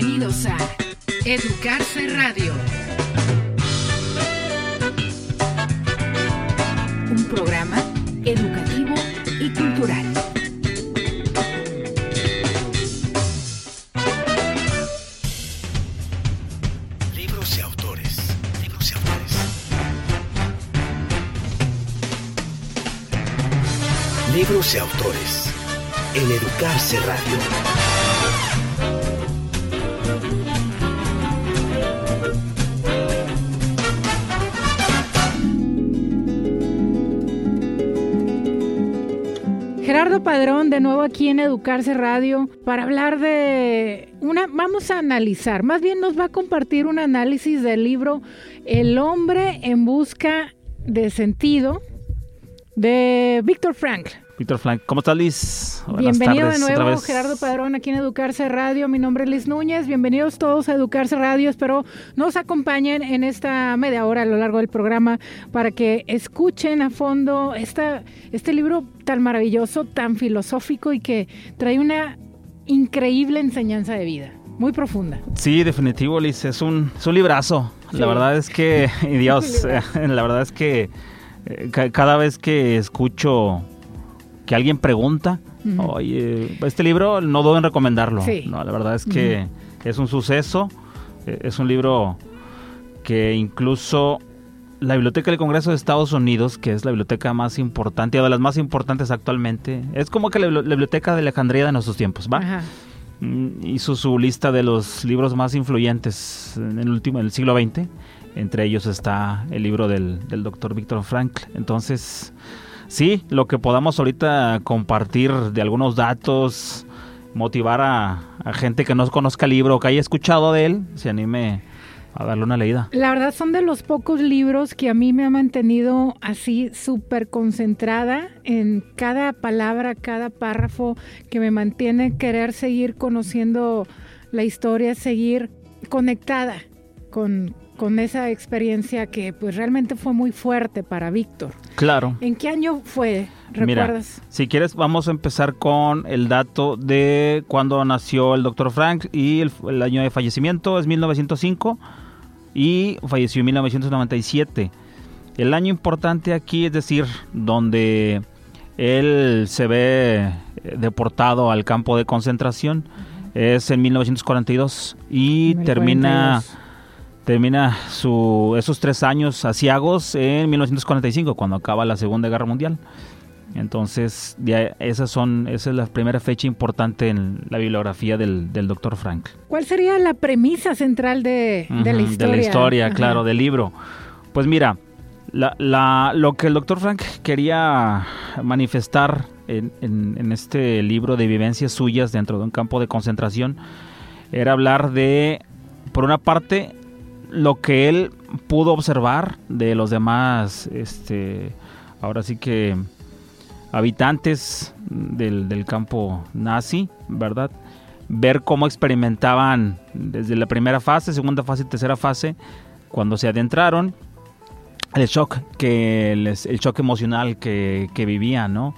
Bienvenidos a Educarse Radio. Un programa educativo y cultural. Libros y autores. Libros y autores. Libros y autores. En Educarse Radio. Gerardo Padrón, de nuevo aquí en Educarse Radio, para hablar de una, vamos a analizar, más bien nos va a compartir un análisis del libro El hombre en busca de sentido de Víctor Frankl. Víctor Frank, ¿cómo estás Liz? Buenas Bienvenido tardes, de nuevo. Gerardo Padrón, aquí en Educarse Radio. Mi nombre es Liz Núñez. Bienvenidos todos a Educarse Radio. Espero nos acompañen en esta media hora a lo largo del programa para que escuchen a fondo esta, este libro tan maravilloso, tan filosófico y que trae una increíble enseñanza de vida, muy profunda. Sí, definitivo, Liz, es un, es un librazo. Sí. La verdad es que, y Dios, la verdad es que eh, ca- cada vez que escucho que alguien pregunta, oye, este libro no dudo en recomendarlo. Sí. No, la verdad es que es un suceso, eh, es un libro que incluso la Biblioteca del Congreso de Estados Unidos, que es la biblioteca más importante, o de las más importantes actualmente, es como que la, bibli- la Biblioteca de Alejandría de nuestros tiempos, ¿va? Ajá. Mm, hizo su lista de los libros más influyentes en el último en el siglo XX. Entre ellos está el libro del, del doctor Víctor Frankl. Entonces, sí, lo que podamos ahorita compartir de algunos datos, motivar a, gente que no conozca el libro que haya escuchado de él, se anime a darle una leída. La verdad son de los pocos libros que a mí me ha mantenido así súper concentrada en cada palabra, cada párrafo, que me mantiene querer seguir conociendo la historia, seguir conectada con, con esa experiencia que pues realmente fue muy fuerte para Víctor. Claro. ¿En qué año fue? Mira, ¿Recuerdas? si quieres, vamos a empezar con el dato de cuando nació el doctor Frank y el, el año de fallecimiento es 1905 y falleció en 1997. El año importante aquí, es decir, donde él se ve eh, deportado al campo de concentración, es en 1942 y termina 42. Termina su, esos tres años asiagos en 1945, cuando acaba la Segunda Guerra Mundial. Entonces, ya esas son, esa es la primera fecha importante en la bibliografía del, del doctor Frank. ¿Cuál sería la premisa central de, de la historia? historia, Ajá. claro, del libro. Pues mira, la, la- lo que el doctor Frank quería manifestar en, en- en este libro de vivencias suyas dentro de un campo de concentración era hablar de, por una parte, lo que él pudo observar de los demás, este, ahora sí que habitantes del, del campo nazi, ¿verdad? Ver cómo experimentaban desde la primera fase, segunda fase y tercera fase, cuando se adentraron, el shock que les- el shock emocional que, que vivían, ¿no?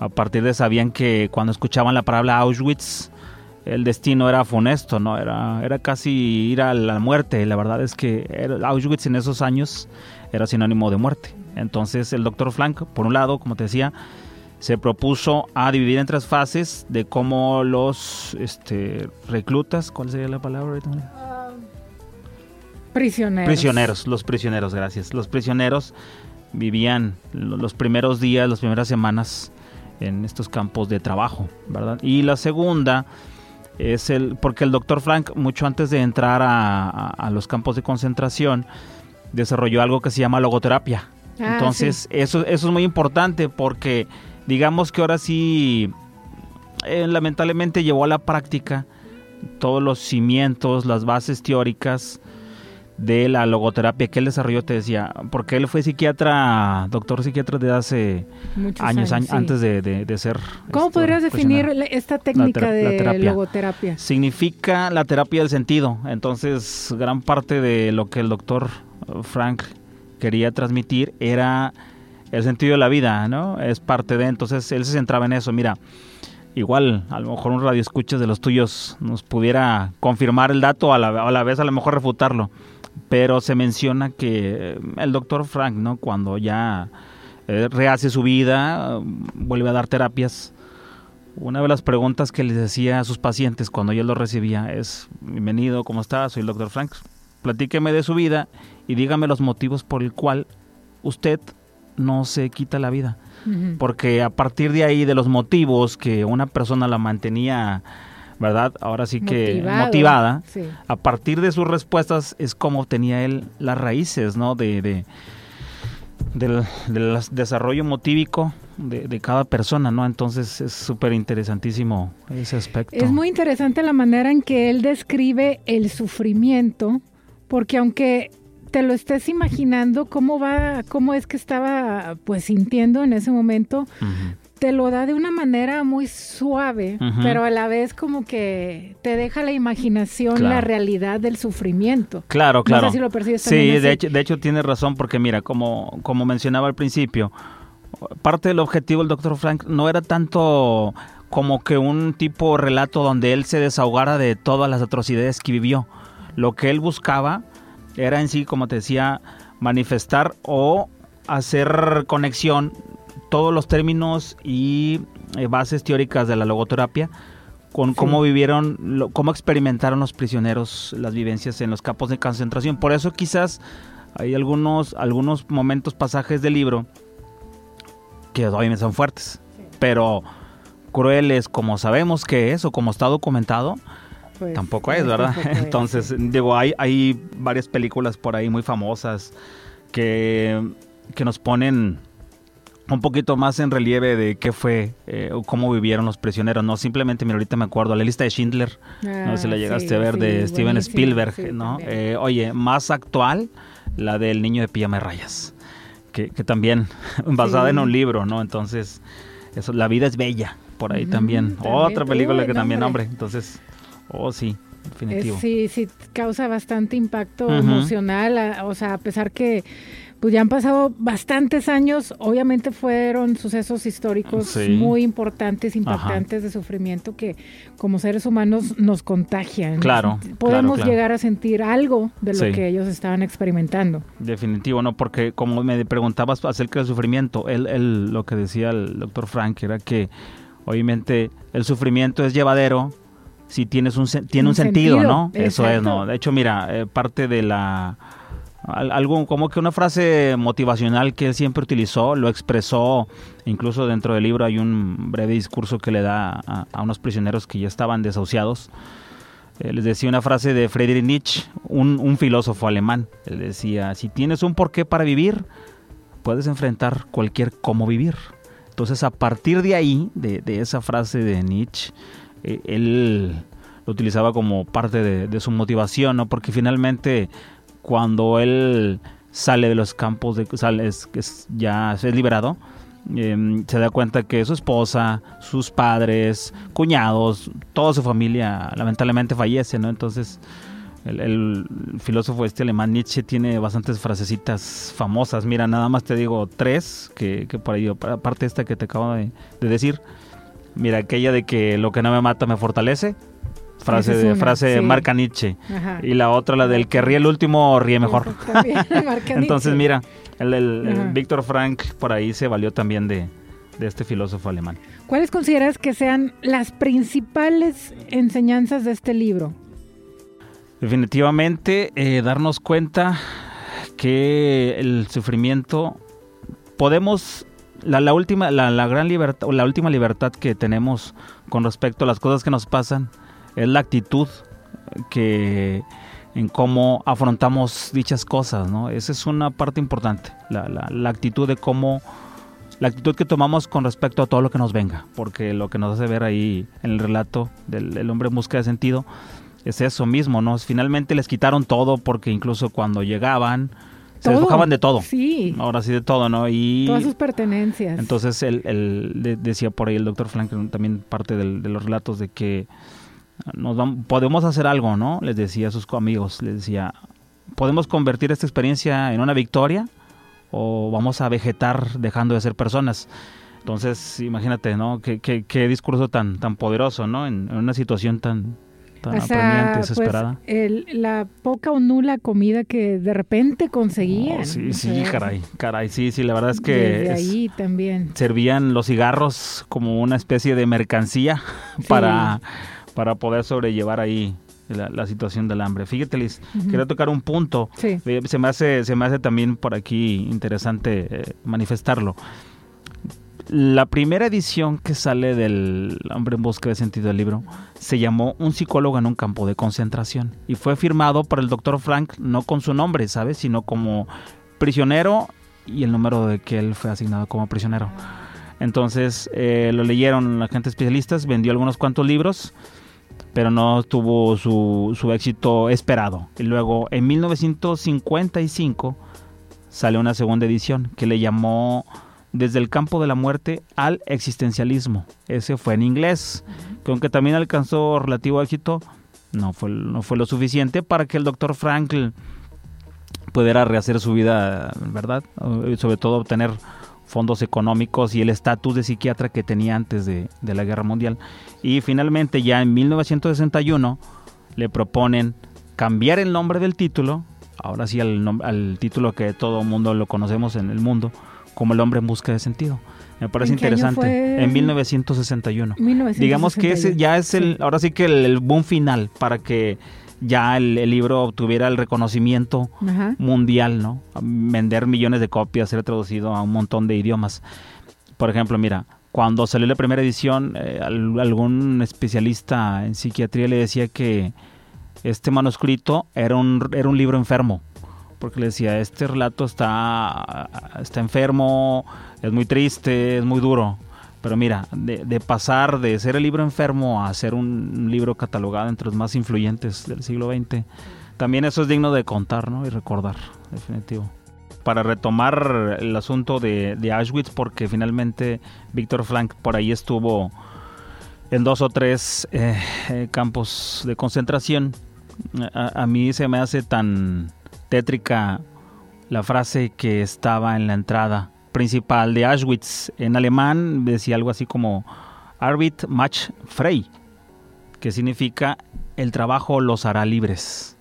A partir de sabían que cuando escuchaban la palabra Auschwitz, el destino era funesto, ¿no? Era, era casi ir a la muerte. La verdad es que Auschwitz en esos años era sinónimo de muerte. Entonces el doctor Frank, por un lado, como te decía, se propuso a dividir en tres fases de cómo los este, reclutas, ¿cuál sería la palabra ahorita? Prisioneros. Prisioneros, los prisioneros, gracias. Los prisioneros vivían lo- los primeros días, las primeras semanas en estos campos de trabajo, ¿verdad? Y la segunda es el, porque el doctor Frank, mucho antes de entrar a, a- a los campos de concentración, desarrolló algo que se llama logoterapia. Ah, Entonces, eso, eso es muy importante porque digamos que ahora sí, eh, lamentablemente llevó a la práctica todos los cimientos, las bases teóricas de la logoterapia que él desarrolló, te decía, porque él fue psiquiatra, doctor psiquiatra de hace Muchos años, años, sí. antes de, de- de ser... ¿Cómo podrías definir esta técnica la de terapia. logoterapia? Significa la terapia del sentido. Entonces, gran parte de lo que el doctor Frank quería transmitir era el sentido de la vida, ¿no? Es parte de, entonces él se centraba en eso. Mira, igual a lo mejor un radio escuchas de los tuyos nos pudiera confirmar el dato a la, a la vez a lo mejor refutarlo pero se menciona que el doctor Frank no cuando ya eh, rehace su vida vuelve a dar terapias una de las preguntas que les decía a sus pacientes cuando yo lo recibía es bienvenido cómo está soy el doctor Frank. Platíqueme de su vida y dígame los motivos por el cual usted no se quita la vida porque a partir de ahí, de los motivos que una persona la mantenía, ¿verdad? Ahora sí que motivada, a partir de sus respuestas es como tenía él las raíces, ¿no? De, de del, desarrollo motívico de, de, cada persona, ¿no? Entonces es súper interesantísimo ese aspecto. Es muy interesante la manera en que él describe el sufrimiento, porque aunque te lo estés imaginando cómo va, cómo es que estaba pues sintiendo en ese momento, te lo da de una manera muy suave, pero a la vez como que te deja la imaginación, la realidad del sufrimiento. Claro, claro. No sé si lo percibes Sí, de hecho, de hecho tienes razón porque mira, como, como mencionaba al principio, parte del objetivo del doctor Frank no era tanto como que un tipo relato donde él se desahogara de todas las atrocidades que vivió. Lo que él buscaba era en sí, como te decía, manifestar o hacer conexión todos los términos y eh, bases teóricas de la logoterapia con cómo vivieron, cómo experimentaron los prisioneros las vivencias en los campos de concentración. Por eso quizás hay algunos, algunos momentos, pasajes del libro que todavía son fuertes, pero crueles como sabemos que es o como está documentado, pues, tampoco es, ¿verdad? Entonces, digo, hay, hay varias películas por ahí muy famosas que, que nos ponen un poquito más en relieve de qué fue eh, o cómo vivieron los prisioneros. No, simplemente, mira, ahorita me acuerdo, la lista de Schindler, no sé si la ah, llegaste a ver, de Steven Spielberg, ¿no? Eh, oye, más actual, la del niño de pijama de rayas, que, que también, basada en un libro, ¿no? Entonces, eso, La vida es bella, por ahí también. Otra película que también, hombre, entonces... Oh, sí, definitivo. sí, sí, causa bastante impacto emocional, o sea, a pesar que pues ya han pasado bastantes años, obviamente fueron sucesos históricos muy importantes, impactantes de sufrimiento que como seres humanos nos contagian. Claro. Podemos llegar a sentir algo de lo que ellos estaban experimentando. Definitivo, ¿no? Porque como me preguntabas acerca del sufrimiento, él, lo que decía el doctor Frank era que obviamente el sufrimiento es llevadero si tienes un, tiene un, sentido, ¿no? Eso es, ¿no? De hecho, mira, eh, parte de la... Algo como que una frase motivacional que él siempre utilizó, lo expresó, incluso dentro del libro hay un breve discurso que le da a, unos prisioneros que ya estaban desahuciados. Eh, les decía una frase de Friedrich Nietzsche, un, filósofo alemán. Él decía, si tienes un porqué para vivir, puedes enfrentar cualquier cómo vivir. Entonces, a partir de ahí, de, de esa frase de Nietzsche, eh, él lo utilizaba como parte de, su motivación, ¿no? Porque finalmente cuando él sale de los campos, de, sale, es, ya es liberado, em, se da cuenta que su esposa, sus padres, cuñados, toda su familia lamentablemente fallece, ¿no? Entonces el, filósofo este alemán Nietzsche tiene bastantes frasecitas famosas. Mira, nada más te digo tres, que, por ahí, aparte esta que te acabo de decir, Mira, aquella de que lo que no me mata me fortalece. Frase de frase marca Nietzsche. Y la otra, la del que ríe el último, ríe mejor. Entonces, mira, el, Víctor Frank por ahí se valió también de, este filósofo alemán. ¿Cuáles consideras que sean las principales enseñanzas de este libro? Definitivamente, eh, darnos cuenta que el sufrimiento podemos la, última, la, gran libertad, la última libertad que tenemos con respecto a las cosas que nos pasan es la actitud que en cómo afrontamos dichas cosas, ¿no? Esa es una parte importante, la, la, actitud de cómo, la actitud que tomamos con respecto a todo lo que nos venga, porque lo que nos hace ver ahí en el relato del hombre en busca de sentido es eso mismo, ¿no? Finalmente les quitaron todo porque incluso cuando llegaban, se despojaban de todo. Sí. Ahora sí de todo, ¿no? Y todas sus pertenencias. Entonces él, decía por ahí el doctor Franklin también parte de los relatos de que nos podemos hacer algo, ¿no? Les decía a sus amigos, les decía, podemos convertir esta experiencia en una victoria o vamos a vegetar dejando de ser personas. Entonces, imagínate, ¿no? Qué, qué, qué discurso tan, tan poderoso, ¿no? En, en una situación tan, tan O sea, pues, desesperada. el- la poca o nula comida que de repente conseguían. Oh, sí, sí, sea, caray, caray, sí, sí, la verdad es que Desde es- ahí también. servían los cigarros como una especie de mercancía para, para poder sobrellevar ahí la, la situación del hambre. Fíjate, Liz, Ujú. quería tocar un punto. Sí. Eh, Se me hace, se me hace también por aquí interesante eh, manifestarlo. La primera edición que sale del Hombre en Busca de Sentido del libro se llamó Un psicólogo en un campo de concentración y fue firmado por el doctor Frank no con su nombre, ¿sabes? Sino como prisionero y el número de que él fue asignado como prisionero. Entonces eh, lo leyeron la gente especialistas, vendió algunos cuantos libros, pero no tuvo su, su éxito esperado. Y luego en 1955 sale una segunda edición que le llamó Desde el campo de la muerte al existencialismo. Ese fue en inglés, que aunque también alcanzó relativo éxito, no fue, no fue lo suficiente para que el doctor Frankl pudiera rehacer su vida, ¿verdad? Sobre todo obtener fondos económicos y el estatus de psiquiatra que tenía antes de, de la guerra mundial. Y finalmente ya en 1961 le proponen cambiar el nombre del título, ahora sí al, al título que todo el mundo lo conocemos en el mundo, como El hombre en busca de sentido. Me parece ¿En interesante. En 1961. 1961. Digamos que ese ya es el, ahora sí que el, el boom final para que ya el, el libro obtuviera el reconocimiento Ajá. mundial, ¿no? Vender millones de copias, ser traducido a un montón de idiomas. Por ejemplo, mira, cuando salió la primera edición, eh, al- algún especialista en psiquiatría le decía que este manuscrito era un, era un libro enfermo. Porque le decía, este relato está, está enfermo, es muy triste, es muy duro. Pero mira, de, pasar de ser el libro enfermo a ser un libro catalogado entre los más influyentes del siglo XX, también eso es digno de contar ¿no? y recordar, definitivo. Para retomar el asunto de, de Auschwitz, porque finalmente Víctor Frank por ahí estuvo en dos o tres eh, eh, campos de concentración. A, a mí se me hace tan tétrica la frase que estaba en la entrada principal de Auschwitz. En alemán decía algo así como Arbeit macht frei, que significa el trabajo los hará libres.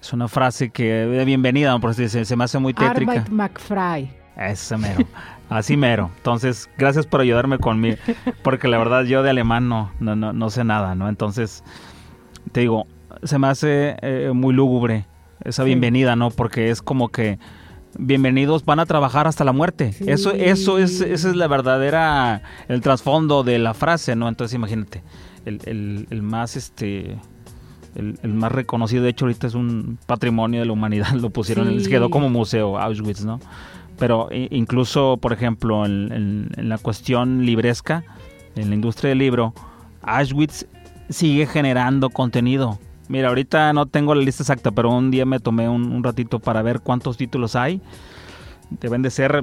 Es una frase que de bienvenida, porque se, se me hace muy tétrica. Arbeit McFry. Ese mero. Así mero. Entonces, gracias por ayudarme conmigo. Porque la verdad yo de alemán no, no, no, no sé nada, ¿no? Entonces, te digo, se me hace eh, muy lúgubre esa Sí. bienvenida, ¿no? Porque es como que bienvenidos van a trabajar hasta la muerte. Sí. Eso, eso es, esa es la verdadera, el trasfondo de la frase, ¿no? Entonces imagínate, el, el, el más este el, el más reconocido, de hecho ahorita es un patrimonio de la humanidad, lo pusieron, Sí. quedó como museo Auschwitz, ¿no? Pero incluso, por ejemplo, en, en- en la cuestión libresca, en la industria del libro, Auschwitz sigue generando contenido. Mira, ahorita no tengo la lista exacta, pero un día me tomé un, un ratito para ver cuántos títulos hay. Deben de ser,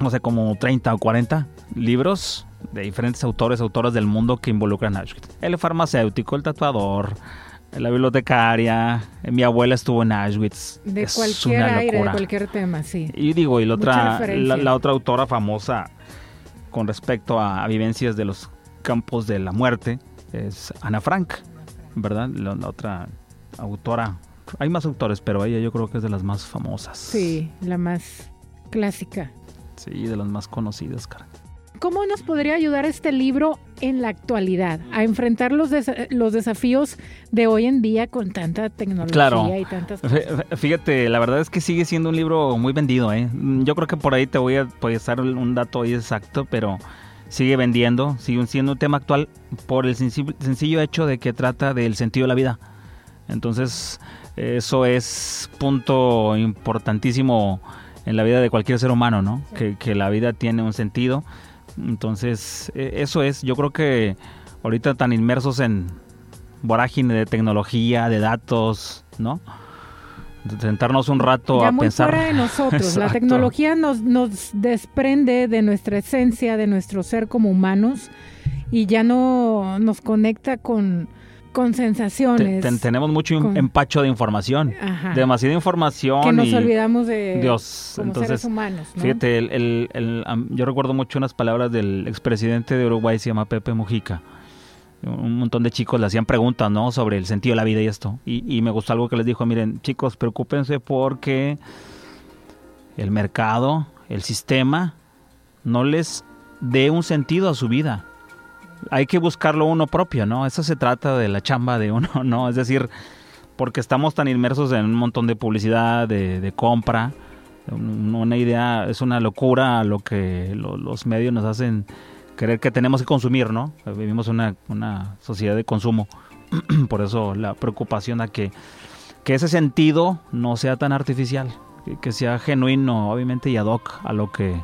no sé, como 30 o 40 libros de diferentes autores, autoras del mundo que involucran a Auschwitz. El farmacéutico, el tatuador, la bibliotecaria, eh, mi abuela estuvo en Auschwitz. De Es cualquier una aire, de cualquier tema, sí. Y digo, y la Mucha otra, referencia. la, la otra autora famosa con respecto a, a vivencias de los campos de la muerte es Ana Frank, ¿verdad? La, la otra autora. Hay más autores, pero ella yo creo que es de las más famosas. Sí, la más clásica. Sí, de las más conocidas, cara. ¿Cómo nos podría ayudar este libro en la actualidad a enfrentar los, los desafíos de hoy en día con tanta tecnología Claro. y tantas cosas? Fí- Fíjate, la verdad es que sigue siendo un libro muy vendido, ¿eh? Yo creo que por ahí te voy a pues, dar un dato ahí exacto, pero sigue vendiendo, sigue siendo un tema actual por el sencillo hecho de que trata del sentido de la vida. Entonces, eso es punto importantísimo en la vida de cualquier ser humano, ¿no? Que, que la vida tiene un sentido. Entonces, eh, eso es, yo creo que ahorita tan inmersos en vorágine de tecnología, de datos, ¿no? Sentarnos un rato ya a muy pensar. fuera de nosotros. La tecnología nos, nos desprende de nuestra esencia, de nuestro ser como humanos y ya no nos conecta con, con sensaciones. Te- te- tenemos mucho con- empacho de información. Ajá. Demasiada información. que nos y- olvidamos de Dios, como entonces, seres humanos, ¿no? Fíjate, el- el- el- yo recuerdo mucho unas palabras del expresidente de Uruguay, se llama Pepe Mujica. Un montón de chicos le hacían preguntas, ¿no? Sobre el sentido de la vida y esto. Y, me gustó algo que les dijo, miren, chicos, preocúpense porque el mercado, el sistema, no les dé un sentido a su vida. Hay que buscarlo uno propio, ¿no? Eso se trata de la chamba de uno, ¿no? Es decir, porque estamos tan inmersos en un montón de publicidad, de, compra, un- una idea, es una locura lo que lo- los medios nos hacen creer que tenemos que consumir, ¿no? Vivimos una, una sociedad de consumo, por eso la preocupación a que, que ese sentido no sea tan artificial, que, que sea genuino, obviamente, y ad hoc a lo que,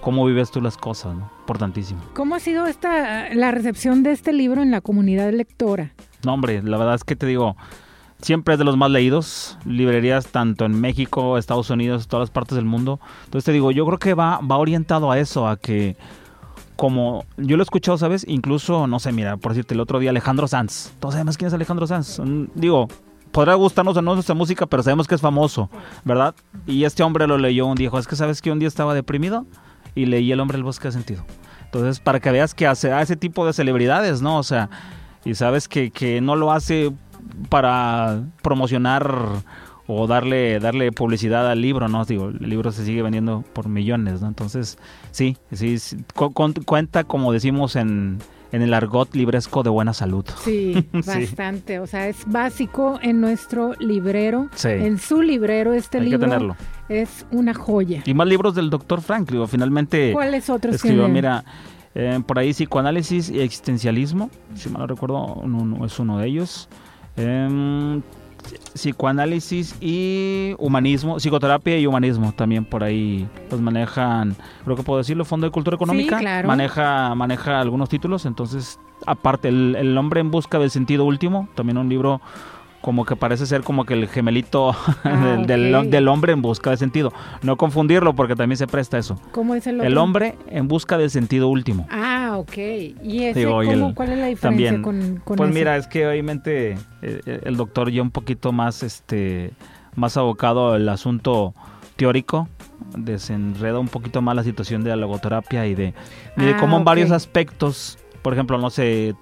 cómo vives tú las cosas, ¿no? Importantísimo. ¿Cómo ha sido esta la recepción de este libro en la comunidad lectora? No, hombre, la verdad es que te digo, siempre es de los más leídos, librerías tanto en México, Estados Unidos, todas las partes del mundo. Entonces te digo, yo creo que va, va orientado a eso, a que como yo lo he escuchado, ¿sabes? Incluso, no sé, mira, por decirte, el otro día Alejandro Sanz. Todos sabemos quién es Alejandro Sanz. Mm, Digo, podrá gustarnos o no nuestra música, pero sabemos que es famoso, ¿verdad? Y este hombre lo leyó un día, dijo, es que sabes que un día estaba deprimido y leí El hombre del bosque de sentido. Entonces, para que veas que hace a ese tipo de celebridades, ¿no? O sea, y sabes que, que no lo hace para promocionar o darle darle publicidad al libro, ¿no? Digo, el libro se sigue vendiendo por millones, ¿no? Entonces, sí, sí, cu- cu- cuenta, como decimos en, en el argot libresco, de buena salud. Sí, Sí. bastante. O sea, es básico en nuestro librero. Sí. En su librero, este Hay que libro tenerlo. es una joya. Y más libros del doctor Frank, digo, finalmente ¿Cuáles otros escribió, tiene? mira, eh, por ahí psicoanálisis y existencialismo, si mal no recuerdo, uno- uno- es uno de ellos. Em, psicoanálisis y humanismo, psicoterapia y humanismo también por ahí los manejan, creo que puedo decirlo, Fondo de Cultura Económica, claro. maneja maneja algunos títulos, entonces aparte el, el hombre en busca del sentido último, también un libro como que parece ser como que el gemelito Ah, del, del- ok. del hombre en busca de sentido. No confundirlo porque también se presta eso. ¿Cómo es el otro? El hombre en busca del sentido último. Ah, ok. ¿Y ese Digo, y cómo, el- cuál es la diferencia también. con, con pues ese? mira, es que obviamente eh, el doctor ya un poquito más este más abocado al asunto teórico desenreda un poquito más la situación de la logoterapia y de, y de Ah, cómo en varios aspectos, por ejemplo, no sé,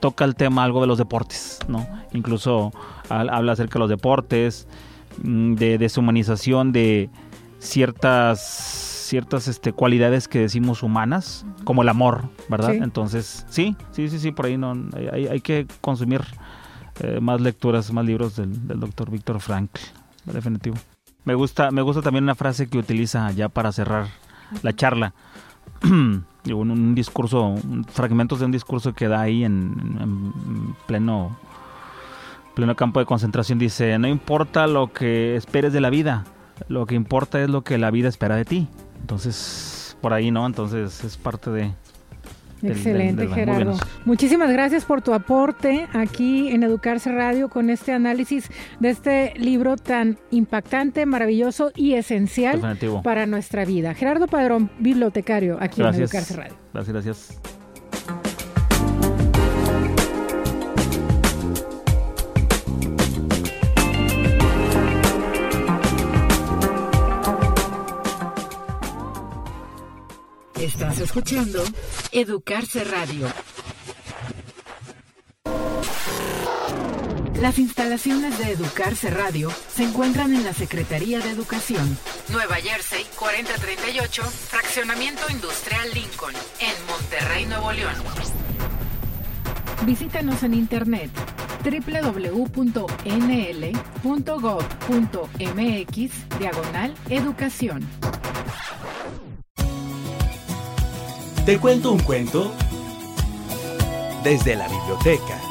toca el tema algo de los deportes, ¿no? Incluso al- habla acerca de los deportes, mm, de deshumanización de ciertas ciertas este, cualidades que decimos humanas, como el amor, ¿verdad? Sí. Entonces, sí, sí, sí, sí, por ahí no hay que consumir eh, más lecturas, más libros del, del doctor Víctor Frankl, definitivo. Me gusta, me gusta también una frase que utiliza ya para cerrar la charla. Un, un discurso, fragmentos de un discurso que da ahí en, en pleno, pleno campo de concentración. Dice, no importa lo que esperes de la vida, lo que importa es lo que la vida espera de ti. Entonces, por ahí, ¿no? Entonces es parte de... del- Excelente, del- Gerardo. Muchísimas gracias por tu aporte aquí en Educarse Radio con este análisis de este libro tan impactante, maravilloso y esencial Definitivo. para nuestra vida. Gerardo Padrón, bibliotecario aquí en. Educarse Radio. Gracias, gracias. Estás escuchando Educarse Radio. Las instalaciones de Educarse Radio se encuentran en la Secretaría de Educación, Nueva Jersey 4038, Fraccionamiento Industrial Lincoln, en Monterrey, Nuevo León. Visítanos en internet www.nl.gov.mx diagonal educación. ¿Te cuento un cuento? Desde la biblioteca.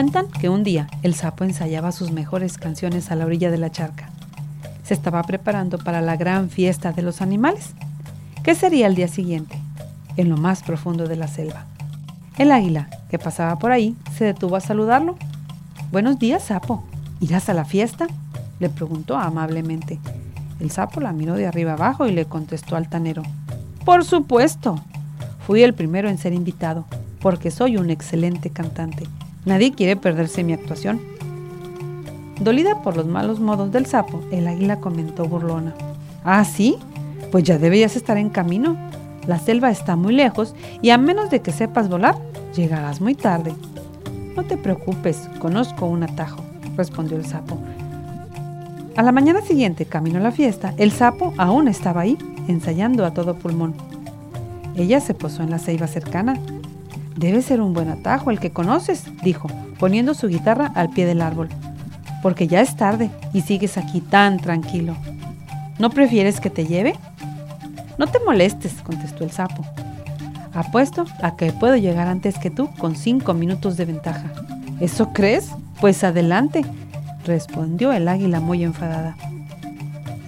Cuentan que un día el sapo ensayaba sus mejores canciones a la orilla de la charca. se estaba preparando para la gran fiesta de los animales, que sería el día siguiente, en lo más profundo de la selva. El águila, que pasaba por ahí, se detuvo a saludarlo. Buenos días, sapo. ¿Irás a la fiesta? le preguntó amablemente. El sapo la miró de arriba abajo y le contestó altanero. Por supuesto. Fui el primero en ser invitado, porque soy un excelente cantante. Nadie quiere perderse mi actuación. Dolida por los malos modos del sapo, el águila comentó burlona. ¿Ah, sí? Pues ya deberías estar en camino. La selva está muy lejos y a menos de que sepas volar, llegarás muy tarde. No te preocupes, conozco un atajo, respondió el sapo. A la mañana siguiente, camino a la fiesta, el sapo aún estaba ahí, ensayando a todo pulmón. Ella se posó en la ceiba cercana. Debe ser un buen atajo el que conoces, dijo, poniendo su guitarra al pie del árbol. Porque ya es tarde y sigues aquí tan tranquilo. ¿No prefieres que te lleve? No te molestes, contestó el sapo. Apuesto a que puedo llegar antes que tú con cinco minutos de ventaja. ¿Eso crees? Pues adelante, respondió el águila muy enfadada.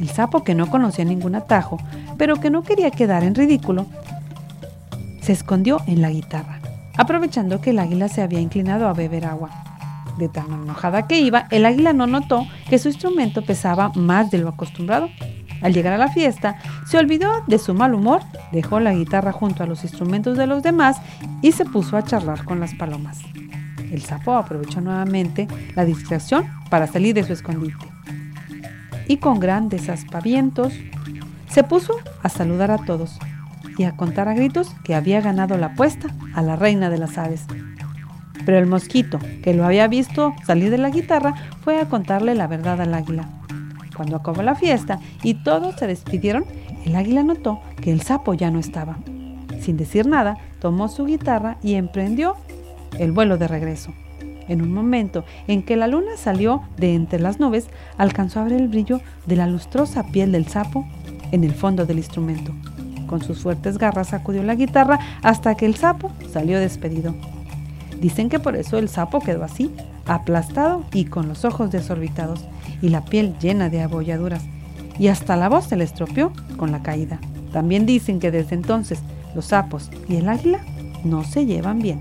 El sapo, que no conocía ningún atajo, pero que no quería quedar en ridículo, se escondió en la guitarra, aprovechando que el águila se había inclinado a beber agua. De tan enojada que iba, el águila no notó que su instrumento pesaba más de lo acostumbrado. Al llegar a la fiesta, se olvidó de su mal humor, dejó la guitarra junto a los instrumentos de los demás y se puso a charlar con las palomas. El sapo aprovechó nuevamente la distracción para salir de su escondite. Y con grandes aspavientos se puso a saludar a todos y a contar a gritos que había ganado la apuesta a la reina de las aves. Pero el mosquito, que lo había visto salir de la guitarra, fue a contarle la verdad al águila. Cuando acabó la fiesta y todos se despidieron, el águila notó que el sapo ya no estaba. Sin decir nada, tomó su guitarra y emprendió el vuelo de regreso. En un momento en que la luna salió de entre las nubes, alcanzó a ver el brillo de la lustrosa piel del sapo en el fondo del instrumento. Con sus fuertes garras sacudió la guitarra hasta que el sapo salió despedido. Dicen que por eso el sapo quedó así, aplastado y con los ojos desorbitados y la piel llena de abolladuras, y hasta la voz se le estropeó con la caída. También dicen que desde entonces los sapos y el águila no se llevan bien.